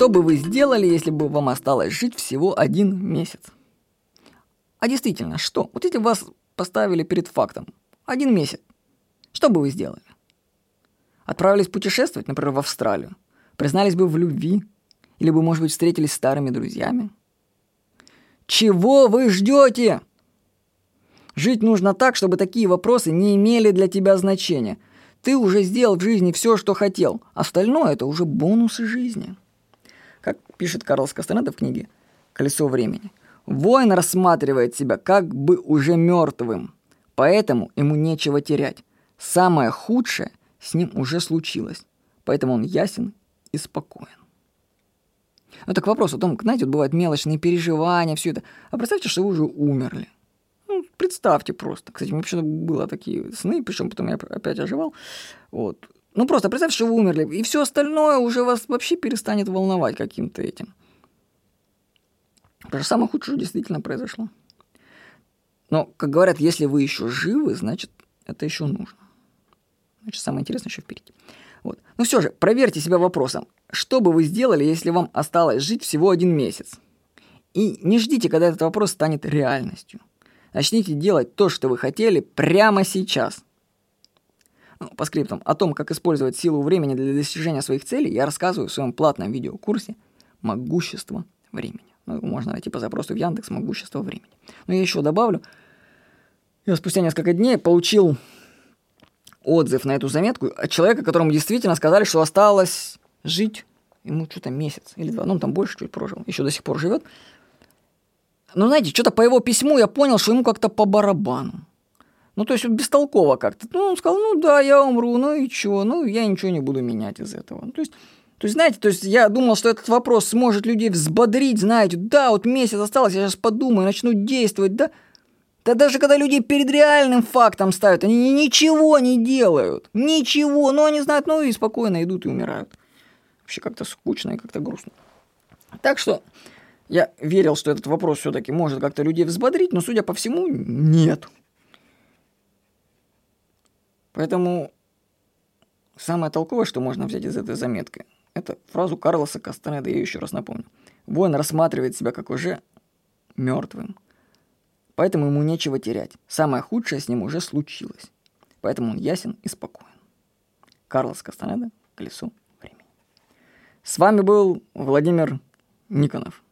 Что бы вы сделали, если бы вам осталось жить всего один месяц? А действительно, что? Вот если вас поставили перед фактом. Один месяц. Что бы вы сделали? Отправились путешествовать, например, в Австралию? Признались бы в любви? Или бы, может быть, встретились с старыми друзьями? Чего вы ждете? Жить нужно так, чтобы такие вопросы не имели для тебя значения. Ты уже сделал в жизни все, что хотел. Остальное – это уже бонусы жизни. Как пишет Карлос Кастанеда в книге «Колесо времени». Воин рассматривает себя как бы уже мертвым, поэтому ему нечего терять. Самое худшее с ним уже случилось, поэтому он ясен и спокоен. Это к вопросу о том, знаете, вот бывают мелочные переживания, все это. А представьте, что вы уже умерли. Ну, представьте просто. Кстати, у меня вообще было такие сны, причем потом я опять оживал. Вот. Ну, просто представьте, что вы умерли, и все остальное уже вас вообще перестанет волновать каким-то этим. Потому что самое худшее действительно произошло. Но, как говорят, если вы еще живы, значит, это еще нужно. Значит, самое интересное еще впереди. Вот. Ну все же, проверьте себя вопросом. Что бы вы сделали, если вам осталось жить всего один месяц? И не ждите, когда этот вопрос станет реальностью. Начните делать то, что вы хотели прямо сейчас. По скриптам, о том, как использовать силу времени для достижения своих целей, я рассказываю в своем платном видеокурсе «Могущество времени». Ну, его можно найти по запросу в Яндекс «Могущество времени». Но я еще добавлю, я спустя несколько дней получил отзыв на эту заметку от человека, которому действительно сказали, что осталось жить ему что-то месяц или два, ну он там больше чуть прожил, еще до сих пор живет. Но знаете, что-то по его письму я понял, что ему как-то по барабану. Ну, то есть бестолково как-то. Ну, он сказал, ну да, я умру, ну и что, ну я ничего не буду менять из этого. Ну, то есть, то есть, знаете, то есть я думал, что этот вопрос сможет людей взбодрить, знаете, да, вот месяц осталось, я сейчас подумаю, начну действовать, да. Да даже когда люди перед реальным фактом ставят, они ничего не делают. Ничего. Ну, они знают, ну и спокойно идут и умирают. Вообще как-то скучно и как-то грустно. Так что я верил, что этот вопрос все-таки может как-то людей взбодрить, но, судя по всему, нет. Поэтому самое толковое, что можно взять из этой заметки, это фразу Карлоса Кастанеда, я еще раз напомню. Воин рассматривает себя как уже мертвым – Поэтому ему нечего терять. Самое худшее с ним уже случилось. Поэтому он ясен и спокоен. Карлос Кастанеда, Колесо времени. С вами был Владимир Никонов.